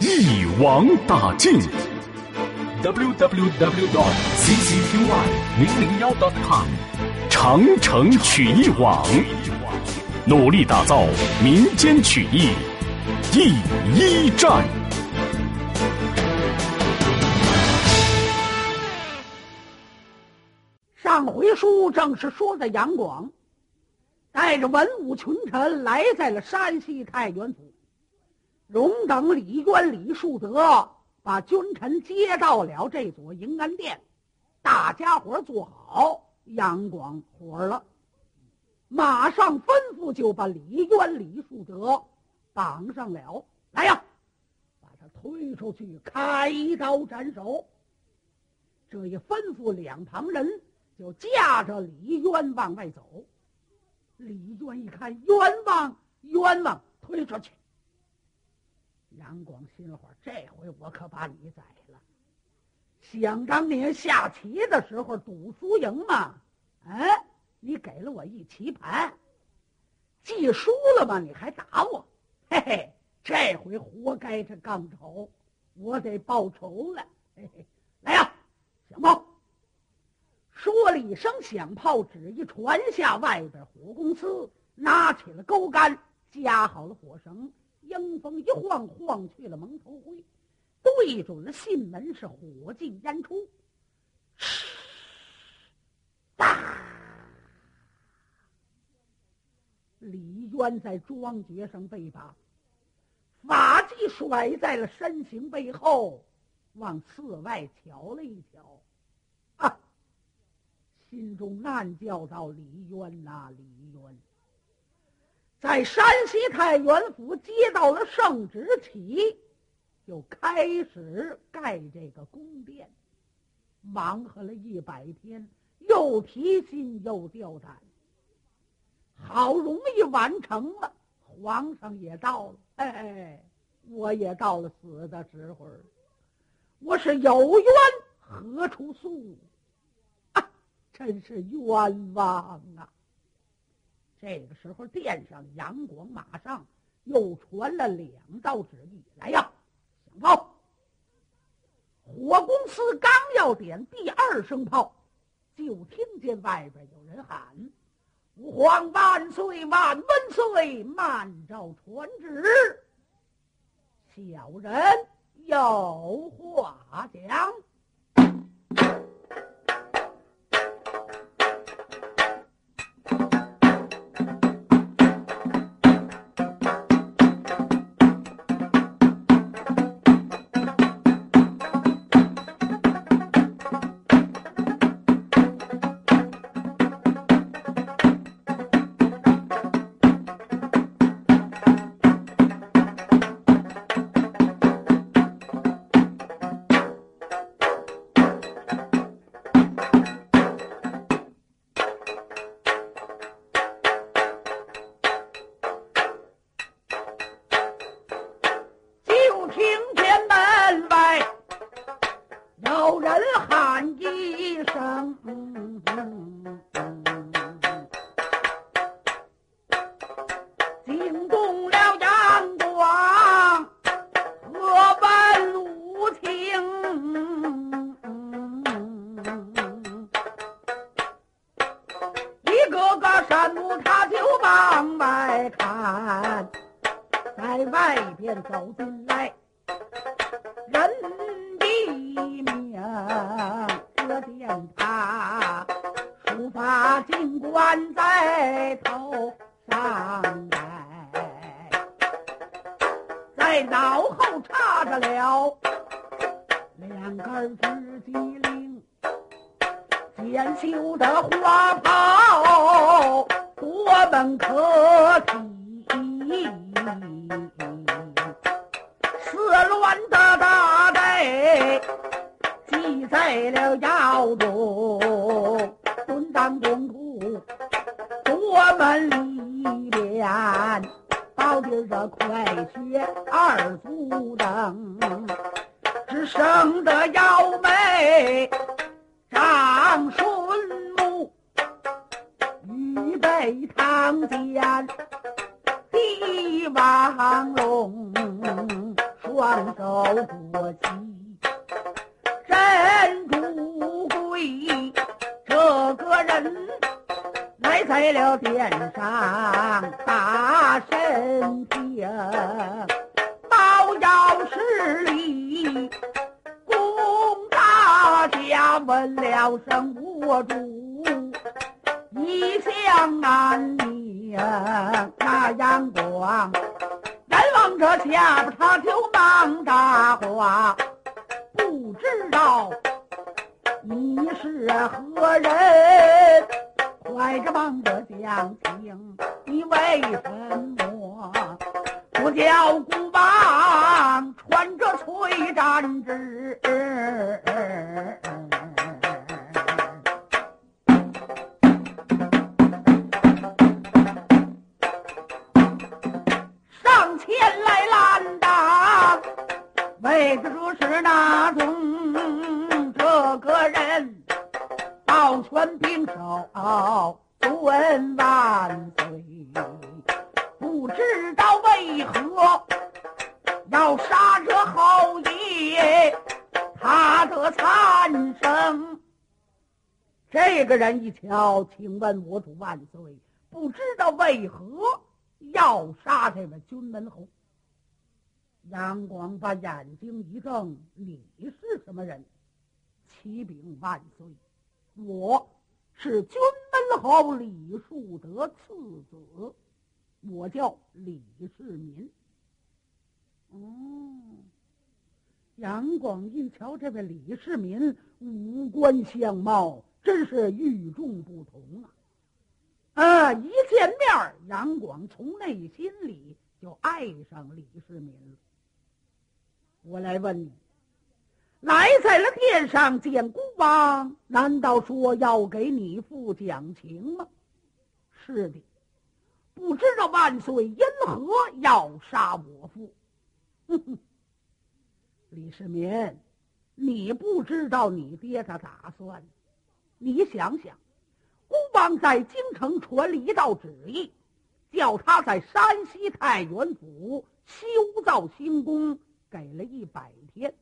一网打尽。w w w dot ccqy 零零幺 dot com。长城曲艺网，努力打造民间曲艺第一站。上回书正是说的杨广带着文武群臣来在了山西太原府，荣等李渊、李树德把君臣接到了这座迎安殿，大家伙坐好。杨广活了，马上吩咐就把李渊、李树德绑上了。来呀，把他推出去开刀斩首。这一吩咐，两旁人就架着李渊往外走。李渊一看，冤枉，冤枉，推出去。杨广心里话：这回我可把你宰了。想当年下棋的时候赌输赢嘛，哎，你给了我一棋盘，既输了吧，你还打我，嘿嘿，这回活该这杠头，我得报仇了，嘿嘿，来呀，响炮！说了一声响炮，只一传下，外边火公司拿起了钩竿，夹好了火绳，迎风一晃，晃去了蒙头灰。对准了信门，是火进烟出。李渊在庄爵上被绑，法器甩在了身形背后，往寺外瞧了一瞧，啊！心中暗叫道：“李渊呐，李渊，在山西太原府接到了圣旨起。”就开始盖这个宫殿，忙活了一百天，又提心又吊胆。好容易完成了，皇上也到了，哎，我也到了死的时候我是有冤何处诉？啊，真是冤枉啊！这个时候，殿上杨广马上又传了两道旨意，来呀！炮！火公司刚要点第二声炮，就听见外边有人喊：“吾皇万岁万万岁！慢召传旨，小人有话讲。”看在外边走进来人的命得见他不怕进冠在头上戴在脑后插着了两根紫金铃剪绣的花袍我们可记，四乱的大队记在了窑洞，蹲当洞口，我们里边到底这快些二足等，只剩得幺妹张顺。预备堂前帝王龙，双手托起。真主贵，这个人来在了殿上大神听，包要施礼，公大家问了声我主，一向安宁，那阳光，眼望着下边他就忙大话。不知道你是何人，快着忙着讲情，你为什么不叫孤王穿着翠毡纸？是那种这个人抱拳并手尊万岁，不知道为何要杀这侯爷他的残生。这个人一瞧，请问我主万岁，不知道为何要杀这位军门侯？杨广把眼睛一瞪：“你是什么人？”启禀万岁，我是军门侯李树德次子，我叫李世民。哦，杨广一瞧这位李世民五官相貌真是与众不同啊！啊，一见面，杨广从内心里就爱上李世民了。我来问你，来在了殿上见孤王，难道说要给你父讲情吗？是的，不知道万岁因何要杀我父？哼哼，李世民，你不知道你爹的打算。你想想，孤王在京城传了一道旨意，叫他在山西太原府修造新宫。给了一百天，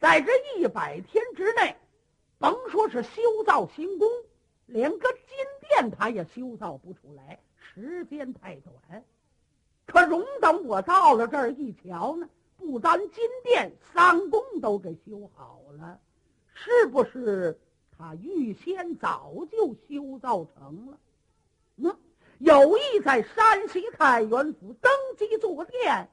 在这一百天之内，甭说是修造新宫，连个金殿他也修造不出来，时间太短。可容等我到了这儿一瞧呢，不单金殿、三宫都给修好了，是不是他预先早就修造成了？嗯，有意在山西太原府登基坐殿。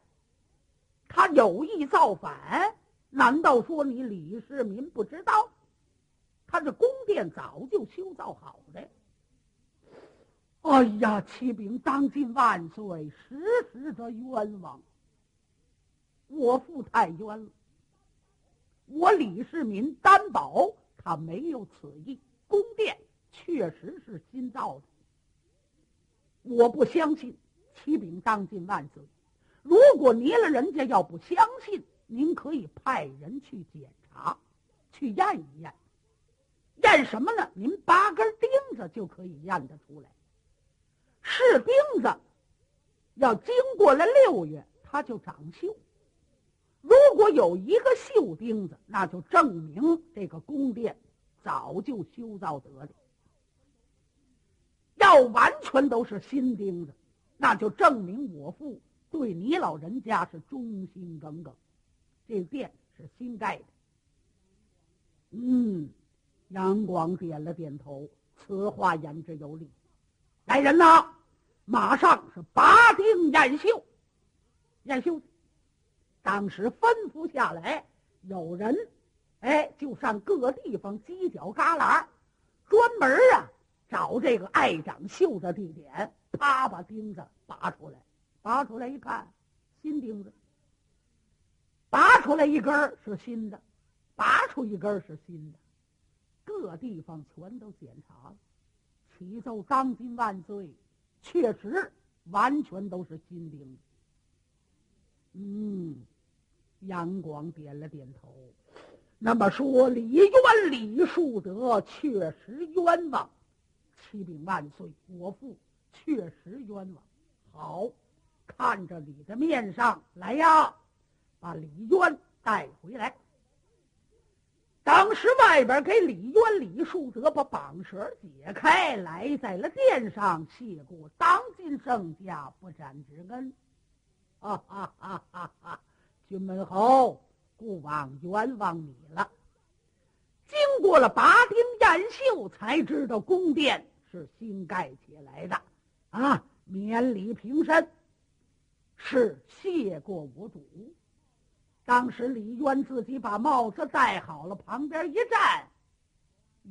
他有意造反，难道说你李世民不知道？他这宫殿早就修造好了。哎呀，启禀当今万岁，实实的冤枉！我父太冤了。我李世民担保他没有此意，宫殿确实是新造的。我不相信，启禀当今万岁。如果您了人家要不相信，您可以派人去检查，去验一验。验什么呢？您八根钉子就可以验得出来。是钉子，要经过了六月，它就长锈。如果有一个锈钉子，那就证明这个宫殿早就修造得了。要完全都是新钉子，那就证明我父。对你老人家是忠心耿耿，这店是新盖的。嗯，杨广点了点头，此话言之有理。来人呐，马上是拔钉验绣，验绣。当时吩咐下来，有人哎，就上各地方犄角旮旯，专门啊找这个爱长绣的地点，啪把钉子拔出来。拔出来一看，新钉子。拔出来一根是新的，拔出一根是新的，各地方全都检查了，启奏当今万岁，确实完全都是新钉。嗯，杨广点了点头。那么说，李渊、李树德确实冤枉。启禀万岁，我父确实冤枉。好，看着你的面上来呀，把李渊带回来。当时外边给李渊、李树德把绑绳解开，来在了殿上，谢过当今圣驾不斩之恩。哈哈哈哈哈！君门侯，孤枉冤枉你了。经过了拔钉验绣，才知道宫殿是新盖起来的，啊，免礼平身，是谢过我主。当时李渊自己把帽子戴好了，旁边一站，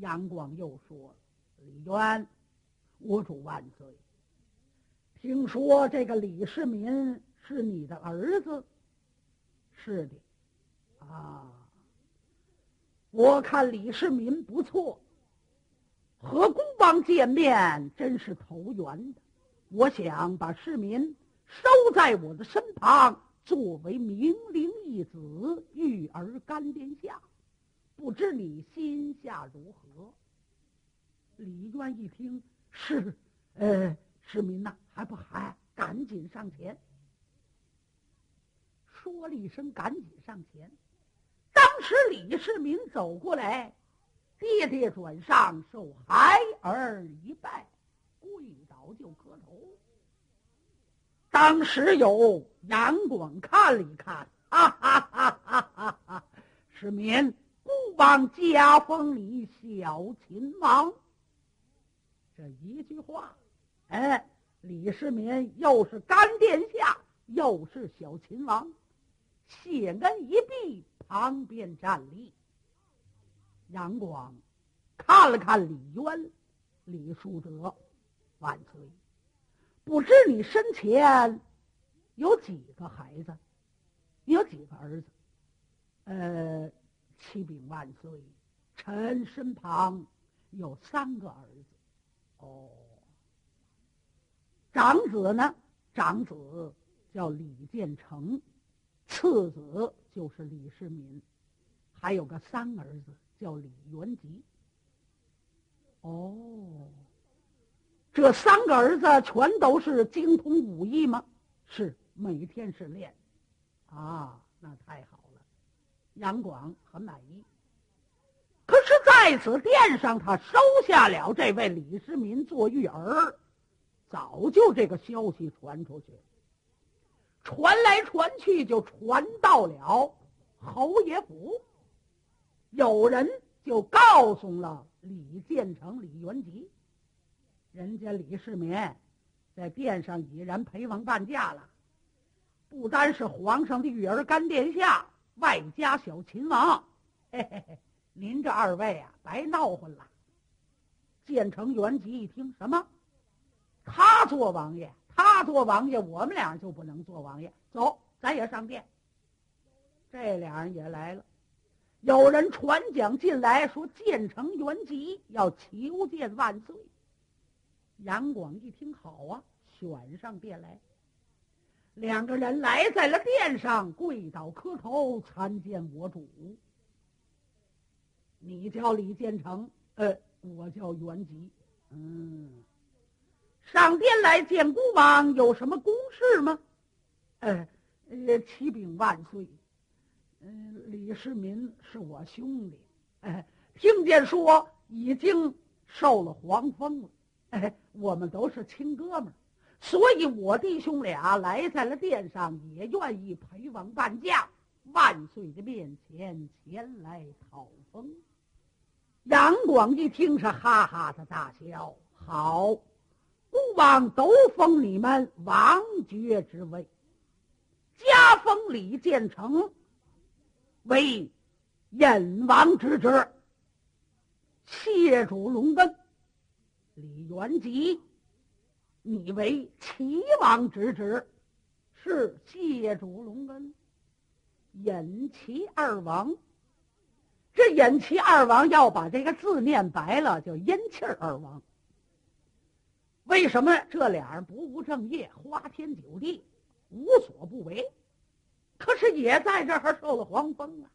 杨广又说：“李渊，我主万岁。听说这个李世民是你的儿子？是的，啊。”我看李世民不错，和孤王见面真是投缘的。我想把世民收在我的身旁，作为明灵义子，育儿干殿下。不知你心下如何？李渊一听是，呃，世民呐，还不还？赶紧上前，说了一声：“赶紧上前。”当时李世民走过来，跌跌转上，受孩儿一拜，跪倒就磕头。当时有杨广看了一看，哈哈哈哈哈哈！世民，孤王加封你小秦王。这一句话，哎，李世民又是干殿下，又是小秦王，谢恩一毕。旁边站立，杨广看了看李渊、李叔德，万岁！不知你身前有几个孩子？有几个儿子？呃，启禀万岁，臣身旁有三个儿子。哦，长子呢？长子叫李建成。次子就是李世民，还有个三儿子叫李元吉。哦，这三个儿子全都是精通武艺吗？是，每天是练。啊，那太好了，杨广很满意。可是在此殿上，他收下了这位李世民做玉儿，早就这个消息传出去。传来传去，就传到了侯爷府。有人就告诉了李建成、李元吉，人家李世民在殿上已然陪王伴驾了，不单是皇上的育儿干殿下，外加小秦王。嘿嘿嘿，您这二位啊，白闹混了。建成、元吉一听，什么？他做王爷？他做王爷，我们俩就不能做王爷。走，咱也上殿。这俩人也来了。有人传讲进来，说建成元吉要求见万岁。杨广一听，好啊，选上殿来。两个人来在了殿上，跪倒磕头，参见我主。你叫李建成，呃，我叫元吉，嗯。上殿来见孤王，有什么公事吗？呃，呃，启禀万岁，嗯，李世民是我兄弟，哎，听见说已经受了皇封了，哎，我们都是亲哥们儿，所以我弟兄俩来在了殿上，也愿意陪王伴驾万岁的面前前来讨封。杨广一听是哈哈的大笑，好。孤王都封你们王爵之位，加封李建成为燕王之职，谢主隆恩。李元吉，你为齐王之职，是谢主隆恩。尹齐二王，这引齐二王要把这个字念白了，叫阴气二王。为什么这俩人不务正业，花天酒地，无所不为？可是也在这儿受了黄风啊。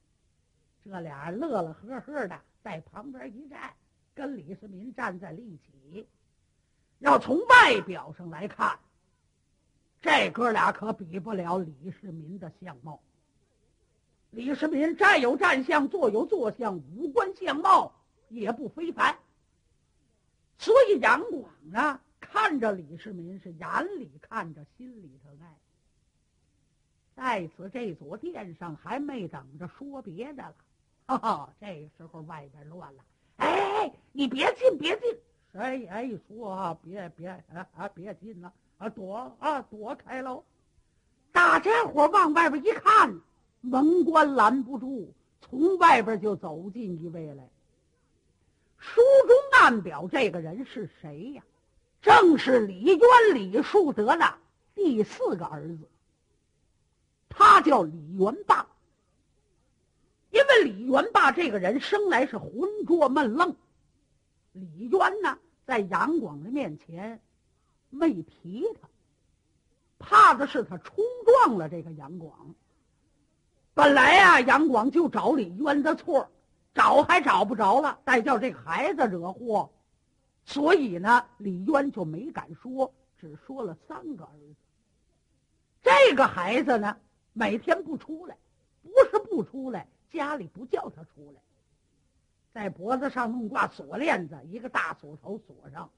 这俩人乐乐呵呵的在旁边一站，跟李世民站在了一起。要从外表上来看，这哥俩可比不了李世民的相貌。李世民站有站相，坐有坐相，五官相貌也不非凡。所以杨广呢？看着李世民是眼里看着，心里头爱。在此这座殿上还没等着说别的了，哈哈！这时候外边乱了，哎，你别进，别进！谁也说啊，别别啊啊，别进了啊，躲啊躲开喽！大家伙往外边一看，门关拦不住，从外边就走进一位来。书中暗表这个人是谁呀？正是李渊、李树德的第四个儿子，他叫李元霸。因为李元霸这个人生来是浑浊闷愣，李渊呢在杨广的面前没提他，怕的是他冲撞了这个杨广。本来呀，杨广就找李渊的错，找还找不着了，再叫这孩子惹祸。所以呢，李渊就没敢说，只说了三个儿子。这个孩子呢，每天不出来，不是不出来，家里不叫他出来，在脖子上弄挂锁链子，一个大锁头锁上，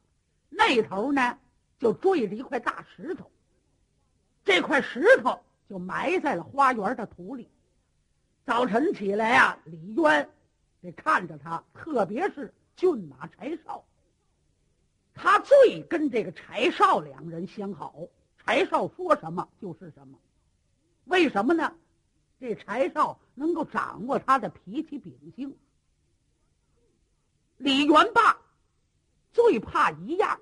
那头呢就坠着一块大石头，这块石头就埋在了花园的土里。早晨起来呀，李渊得看着他，特别是骏马柴少。他最跟这个柴少两人相好，柴少说什么就是什么。为什么呢？这柴少能够掌握他的脾气秉性。李元霸最怕一样，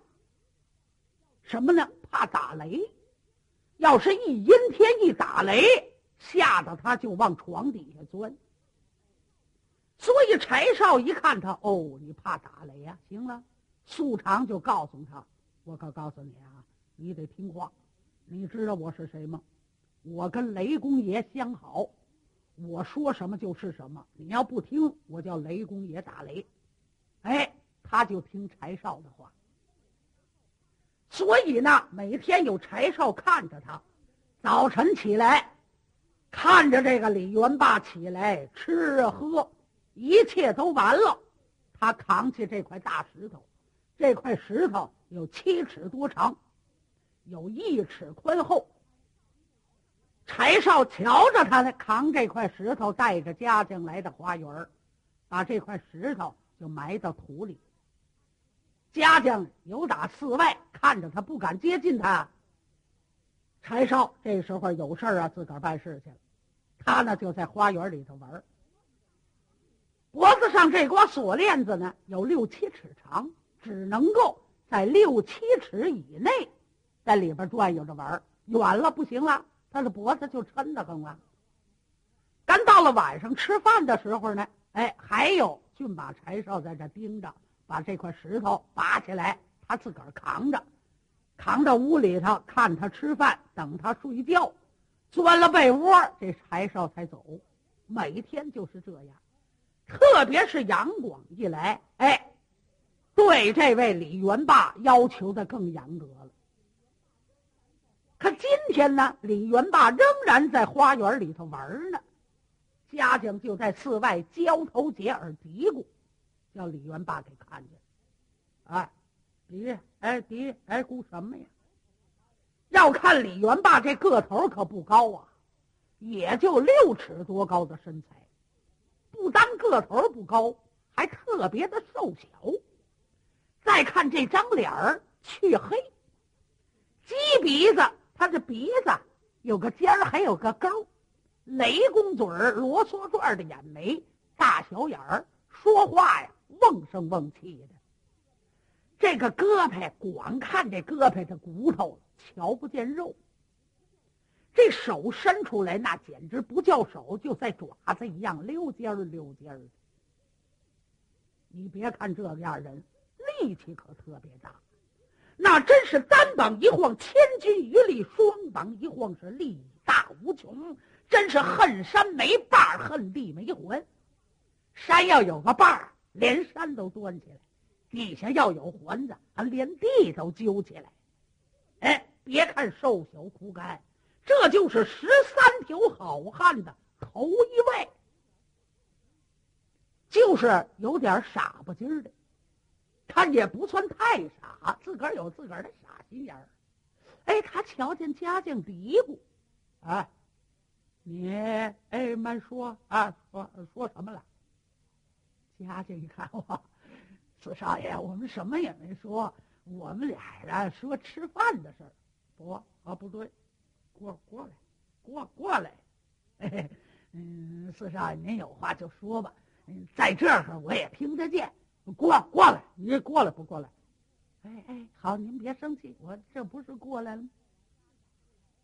什么呢？怕打雷。要是一阴天一打雷，吓得他就往床底下钻。所以柴少一看他，哦，你怕打雷呀？行了。素常就告诉他：“我可告诉你啊，你得听话。你知道我是谁吗？我跟雷公爷相好，我说什么就是什么。你要不听，我叫雷公爷打雷。哎，他就听柴少的话。所以呢，每天有柴少看着他，早晨起来，看着这个李元霸起来吃喝，一切都完了，他扛起这块大石头。”这块石头有七尺多长，有一尺宽厚。柴少瞧着他呢，扛这块石头，带着家将来到花园把这块石头就埋到土里。家将有打寺外看着他，不敢接近他。柴少这时候有事啊，自个儿办事去了。他呢就在花园里头玩脖子上这挂锁链子呢，有六七尺长。只能够在六七尺以内，在里边转悠着玩远了不行了，他的脖子就抻得慌了。赶到了晚上吃饭的时候呢，哎，还有骏马柴少在这盯着，把这块石头拔起来，他自个儿扛着，扛到屋里头看他吃饭，等他睡觉，钻了被窝，这柴少才走。每天就是这样，特别是杨广一来，哎。对这位李元霸要求的更严格了。可今天呢，李元霸仍然在花园里头玩呢，家将就在寺外交头接耳嘀咕，叫李元霸给看见。哎，嘀哎嘀哎咕什么呀？要看李元霸这个头可不高啊，也就六尺多高的身材，不单个头不高，还特别的瘦小。再看这张脸儿黢黑，鸡鼻子，他这鼻子有个尖儿，还有个沟，雷公嘴儿，罗嗦转的眼眉，大小眼儿，说话呀瓮声瓮气的。这个胳膊光看这胳膊的骨头，瞧不见肉。这手伸出来，那简直不叫手，就在爪子一样溜尖儿溜尖儿。你别看这样人，力气可特别大，那真是单膀一晃千钧一力，双膀一晃是力大无穷，真是恨山没把恨地没魂。山要有个把儿，连山都端起来；地下要有环子，啊，连地都揪起来。哎，别看瘦小枯干，这就是十三条好汉的头一位。就是有点傻不唧儿的，他也不算太傻，自个儿有自个儿的傻心眼儿。哎，他瞧见嘉靖嘀咕：“哎，你哎慢说啊，说说什么了？”嘉靖一看，我四少爷，我们什么也没说，我们俩啊说吃饭的事儿。不啊，不对，过过来，过过来。嗯，四少爷，您有话就说吧。在这儿我也听得见，过过来，你过来不过来？哎哎，好，您别生气，我这不是过来了吗？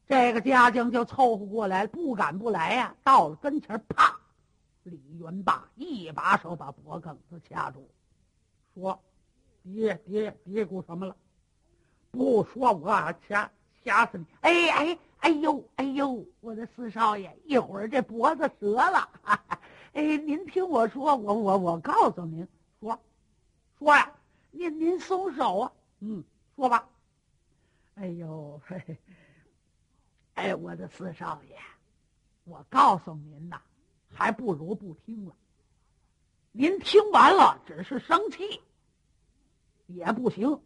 这个家将就凑合过来，不敢不来呀。到了跟前，啪！李元霸一把手把脖梗子掐住，说：“爹爹嘀咕什么了？不说我掐掐死你！哎哎哎呦哎呦，我的四少爷，一会儿这脖子折了。”哎，您听我说，我我我告诉您说，说呀，您您松手啊，嗯，说吧。哎呦，嘿嘿，哎，我的四少爷，我告诉您呐，还不如不听了。您听完了只是生气，也不行。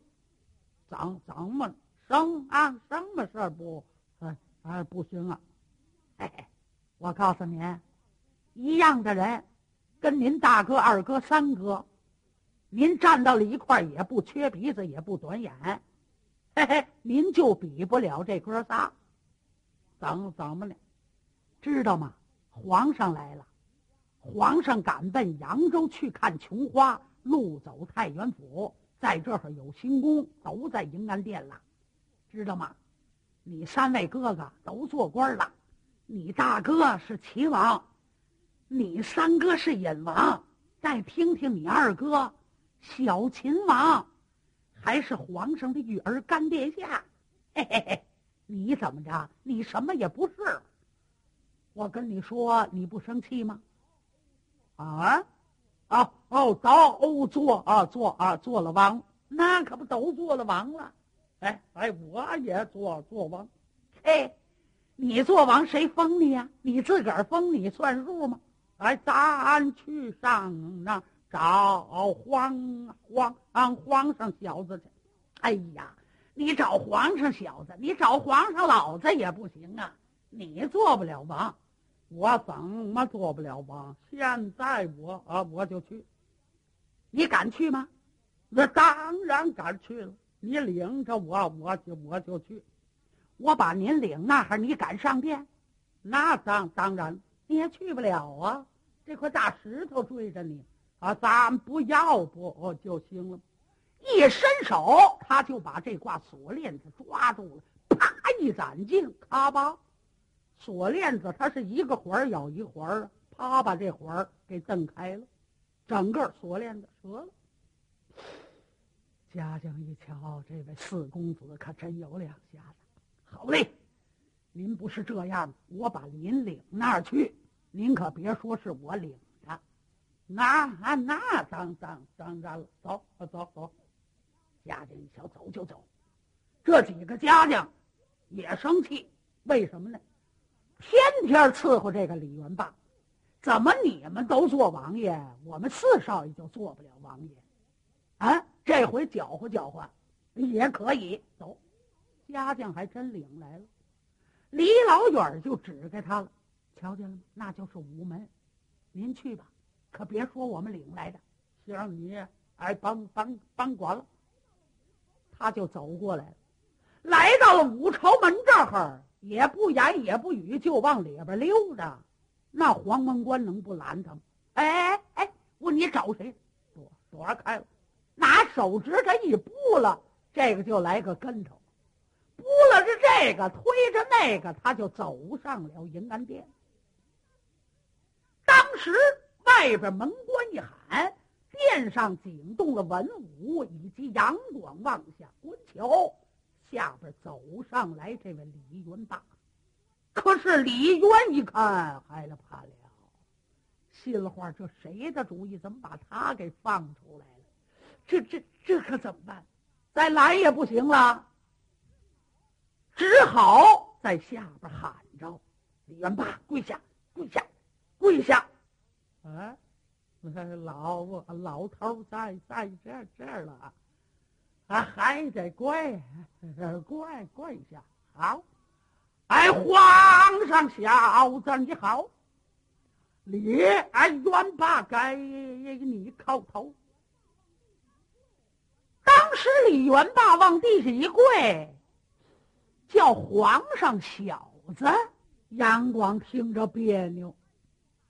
咱咱们生啊，什么事儿不，哎哎不行啊。嘿嘿，我告诉您。一样的人，跟您大哥、二哥、三哥，您站到了一块也不缺鼻子，也不短眼，嘿嘿，您就比不了这哥仨。怎怎么了？知道吗？皇上来了，皇上赶奔扬州去看琼花，路走太原府，在这儿有新宫，都在迎安殿了，知道吗？你三位哥哥都做官了，你大哥是齐王。你三哥是隐王，再听听你二哥，小秦王，还是皇上的玉儿干殿下。嘿嘿嘿，你怎么着？你什么也不是。我跟你说，你不生气吗？啊，啊哦，都做啊做啊做了王，那可不都做了王了？哎哎，我也做做王。嘿，你做王谁封你呀？你自个儿封你算数吗？哎，咱去上那找皇皇皇上小子去。哎呀，你找皇上小子，你找皇上老子也不行啊！你做不了王，我怎么做不了王？现在我啊，我就去。你敢去吗？那当然敢去了。你领着我，我就我就去。我把您领那儿，你敢上殿？那当当然。你也去不了啊！这块大石头追着你啊！咱不要不就行了。一伸手，他就把这挂锁链子抓住了，啪一攒劲，咔吧，锁链子它是一个环咬一环啪把这环给蹬开了，整个锁链子折了。嘉靖一瞧，这位四公子可真有两下子。好嘞，您不是这样，我把您领那儿去。您可别说是我领的，那那当当当然了，走走走，家境一瞧，走就走。这几个家将也生气，为什么呢？天天伺候这个李元霸，怎么你们都做王爷，我们四少爷就做不了王爷？啊，这回搅和搅和也可以。走，家将还真领来了，离老远就指给他了。瞧见了吗？那就是午门，您去吧，可别说我们领来的。行，你哎，帮帮帮管了。他就走过来了，来到了五朝门这儿，也不言也不语，就往里边溜达。那黄门官能不拦他吗？哎哎哎，问你找谁？躲躲开了，拿手指头一拨了，这个就来个跟头，拨了着这个，推着那个，他就走上了迎安殿。当时外边门官一喊：“殿上惊动了文武以及杨广，望下观瞧，下边走上来这位李元霸。可是李渊一看，害了怕了，心里话：这谁的主意？怎么把他给放出来了？这这这可怎么办？再来也不行了，只好在下边喊着：“李元霸，跪下，跪下，跪下！”啊，老老头在在这这儿了，啊，还得跪，跪跪下，好。哎，皇上小子你好，李哎元霸给你叩头。当时李元霸往地下一跪，叫皇上小子。杨广听着别扭，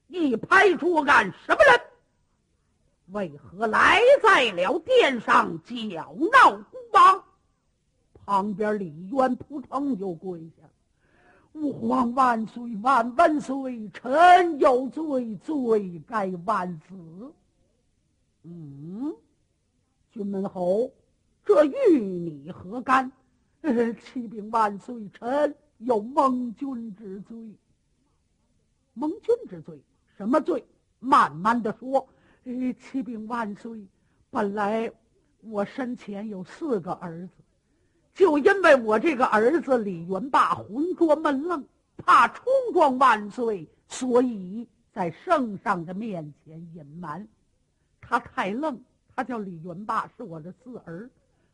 一拍桌案：“什么人？为何来在了殿上搅闹孤王？”旁边李渊扑腾就跪下。吾皇万岁万万岁！臣有罪，罪该万死。嗯，君门侯，这与你何干？启禀万岁，臣有蒙君之罪。蒙君之罪，什么罪？慢慢的说。启禀万岁，本来我身前有四个儿子。就因为我这个儿子李元霸浑浊闷愣，怕冲撞万岁，所以在圣上的面前隐瞒。他太愣，他叫李元霸，是我的四儿。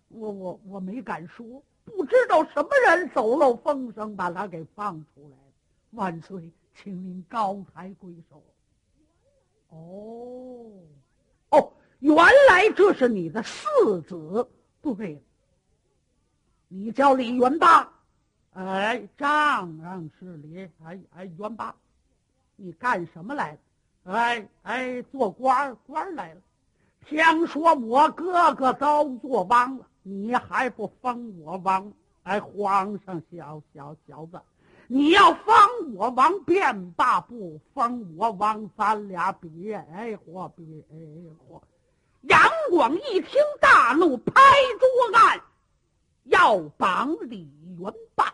我我我没敢说，不知道什么人走漏风声，把他给放出来了。万岁，请您高抬贵手。哦哦，原来这是你的四子。对。你叫李元霸，哎，丈人是李，哎哎，元霸，你干什么来了？哎哎，做官官来了。听说我哥哥遭做王了，你还不封我王？哎，皇上小小小子，你要方我王便罢，不方我王，咱俩别哎活别哎活。杨广一听大怒，拍桌案。要绑李元霸。